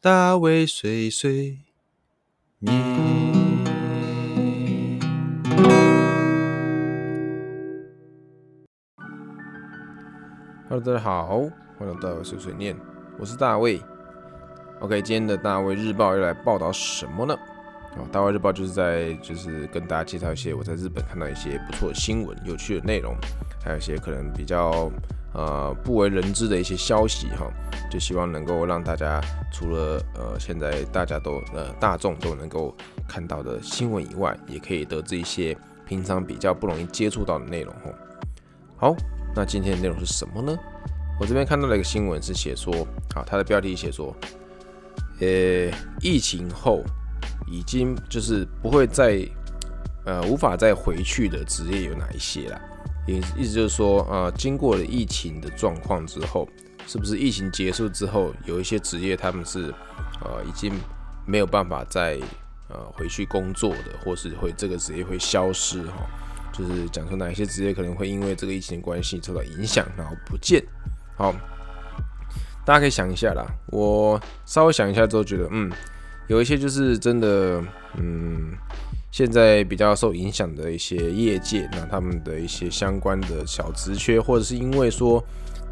大卫碎碎念。Hello，大家好，欢迎来到碎碎念，我是大卫。OK，今天的大卫日报要来报道什么呢？哦，大卫日报就是在就是跟大家介绍一些我在日本看到一些不错的新闻、有趣的内容，还有一些可能比较呃不为人知的一些消息哈。就希望能够让大家除了呃现在大家都呃大众都能够看到的新闻以外，也可以得知一些平常比较不容易接触到的内容哈。好。那今天的内容是什么呢？我这边看到了一个新闻，是写说，好，它的标题写说，呃，疫情后已经就是不会再，呃，无法再回去的职业有哪一些啦？意意思就是说，呃，经过了疫情的状况之后，是不是疫情结束之后，有一些职业他们是，呃，已经没有办法再，呃，回去工作的，或是会这个职业会消失哈？就是讲说哪些职业可能会因为这个疫情关系受到影响，然后不见。好，大家可以想一下啦。我稍微想一下之后，觉得嗯，有一些就是真的，嗯，现在比较受影响的一些业界，那他们的一些相关的小职缺，或者是因为说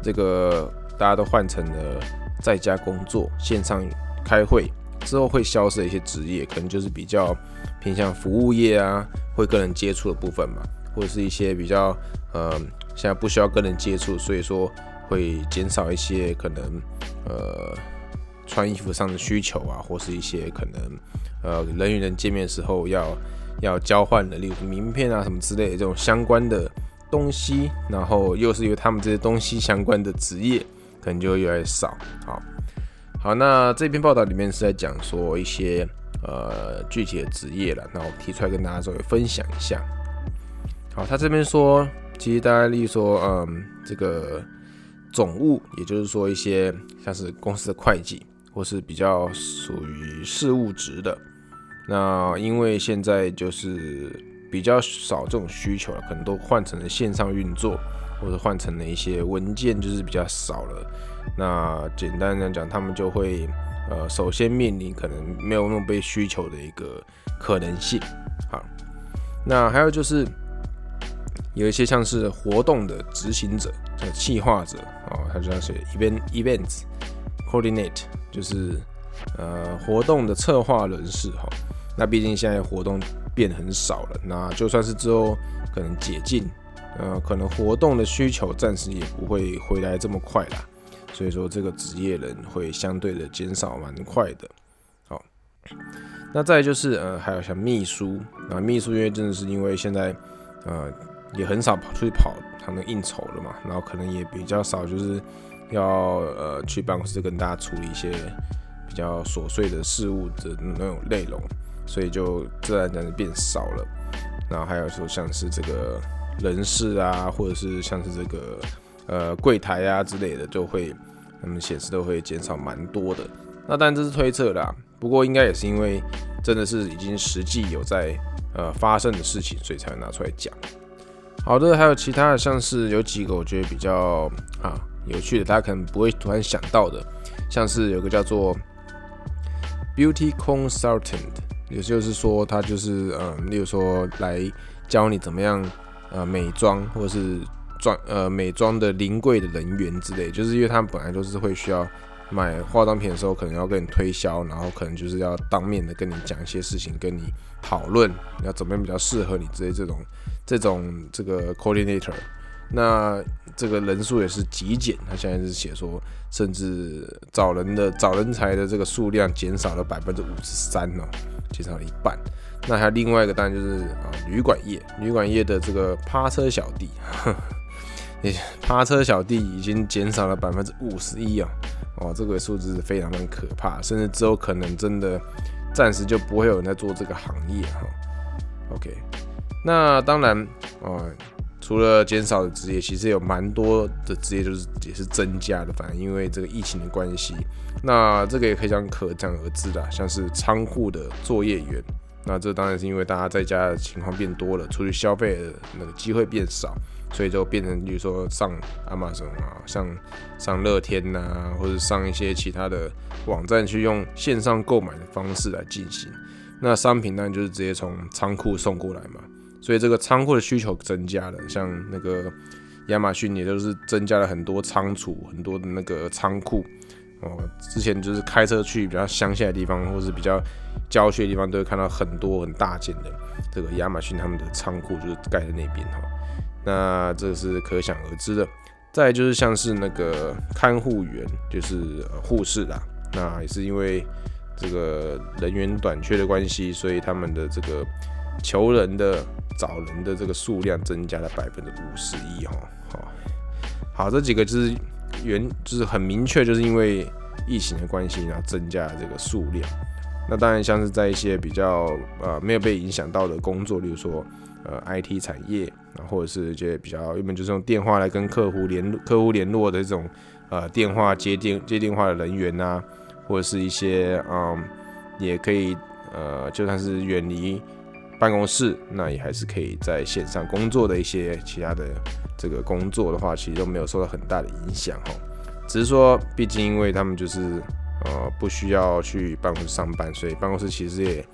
这个大家都换成了在家工作、线上开会之后会消失的一些职业，可能就是比较偏向服务业啊，会跟人接触的部分嘛。或者是一些比较呃，现在不需要跟人接触，所以说会减少一些可能呃穿衣服上的需求啊，或是一些可能呃人与人见面时候要要交换的，例如名片啊什么之类的这种相关的东西，然后又是由他们这些东西相关的职业，可能就会越来越少。好，好，那这篇报道里面是在讲说一些呃具体的职业了，那我提出来跟大家稍微分享一下。好，他这边说，其实大家例如说，嗯，这个总务，也就是说一些像是公司的会计，或是比较属于事务职的，那因为现在就是比较少这种需求了，可能都换成了线上运作，或者换成了一些文件，就是比较少了。那简单来讲，他们就会呃，首先面临可能没有那么被需求的一个可能性。好，那还有就是。有一些像是活动的执行者、叫企划者啊，他就要写 event events coordinate，就是呃活动的策划人士哈。那毕竟现在活动变很少了，那就算是之后可能解禁，呃，可能活动的需求暂时也不会回来这么快啦。所以说这个职业人会相对的减少蛮快的。好，那再就是呃还有像秘书啊，秘书因为真的是因为现在呃。也很少跑出去跑他们应酬了嘛，然后可能也比较少，就是要呃去办公室跟大家处理一些比较琐碎的事物的那种内容，所以就自然而然变少了。然后还有说像是这个人事啊，或者是像是这个呃柜台啊之类的，就会他们显示都会减少蛮多的。那当然这是推测啦，不过应该也是因为真的是已经实际有在呃发生的事情，所以才会拿出来讲。好的，还有其他的，像是有几个我觉得比较啊有趣的，大家可能不会突然想到的，像是有个叫做 Beauty Consultant，也就是说他就是嗯，例如说来教你怎么样呃美妆或者是妆呃美妆的临柜的人员之类，就是因为他们本来都是会需要买化妆品的时候，可能要跟你推销，然后可能就是要当面的跟你讲一些事情，跟你讨论要怎么样比较适合你之类这种。这种这个 coordinator，那这个人数也是极简。他现在是写说，甚至找人的找人才的这个数量减少了百分之五十三哦，减少了一半。那还有另外一个，当然就是啊，旅馆业，旅馆业的这个趴车小弟，趴车小弟已经减少了百分之五十一啊，哦，这个数字是非常的可怕，甚至之后可能真的暂时就不会有人在做这个行业哈。OK。那当然，呃，除了减少的职业，其实有蛮多的职业就是也是增加的。反正因为这个疫情的关系，那这个也可以讲可想而知的，像是仓库的作业员。那这当然是因为大家在家的情况变多了，出去消费的那个机会变少，所以就变成比如说上亚马逊啊，上上乐天呐，或者上一些其他的网站去用线上购买的方式来进行。那商品当然就是直接从仓库送过来嘛，所以这个仓库的需求增加了，像那个亚马逊也都是增加了很多仓储，很多的那个仓库。哦，之前就是开车去比较乡下的地方，或是比较郊区的地方，都会看到很多很大件的这个亚马逊他们的仓库，就是盖在那边哈。那这是可想而知的。再就是像是那个看护员，就是护士啦，那也是因为这个人员短缺的关系，所以他们的这个求人的找人的这个数量增加了百分之五十一哈。好，好，这几个就是。原就是很明确，就是因为疫情的关系，然后增加了这个数量。那当然，像是在一些比较呃没有被影响到的工作，例如说呃 IT 产业，啊或者是一些比较原本就是用电话来跟客户联客户联络的这种呃电话接电接电话的人员呐，或者是一些嗯也可以呃就算是远离办公室，那也还是可以在线上工作的一些其他的。这个工作的话，其实都没有受到很大的影响哈，只是说，毕竟因为他们就是呃不需要去办公室上班，所以办公室其实也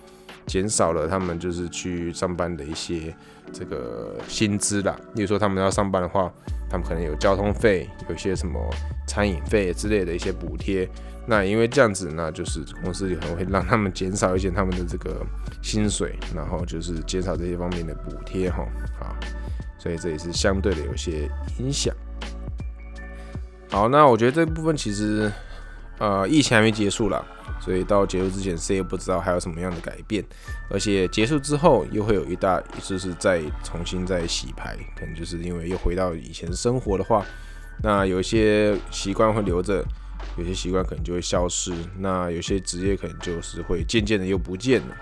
减少了他们就是去上班的一些这个薪资啦。例如说，他们要上班的话，他们可能有交通费，有些什么餐饮费之类的一些补贴。那因为这样子，那就是公司可能会让他们减少一些他们的这个薪水，然后就是减少这些方面的补贴哈。啊。所以这也是相对的有些影响。好，那我觉得这部分其实，呃，疫情还没结束啦，所以到结束之前，谁也不知道还有什么样的改变。而且结束之后，又会有一大就是再重新再洗牌，可能就是因为又回到以前生活的话，那有一些习惯会留着，有些习惯可能就会消失，那有些职业可能就是会渐渐的又不见了，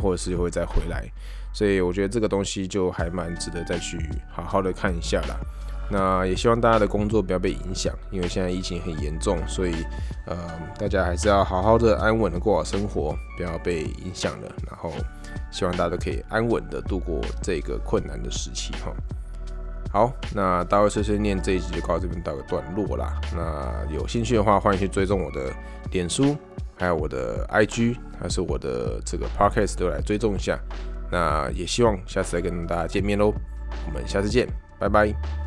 或者是又会再回来。所以我觉得这个东西就还蛮值得再去好好的看一下啦。那也希望大家的工作不要被影响，因为现在疫情很严重，所以呃大家还是要好好的安稳的过好生活，不要被影响了。然后希望大家都可以安稳的度过这个困难的时期哈。好，那大卫碎碎念这一集就到这边到个段落啦。那有兴趣的话，欢迎去追踪我的脸书，还有我的 IG，还是我的这个 Podcast 都来追踪一下。那也希望下次再跟大家见面喽，我们下次见，拜拜。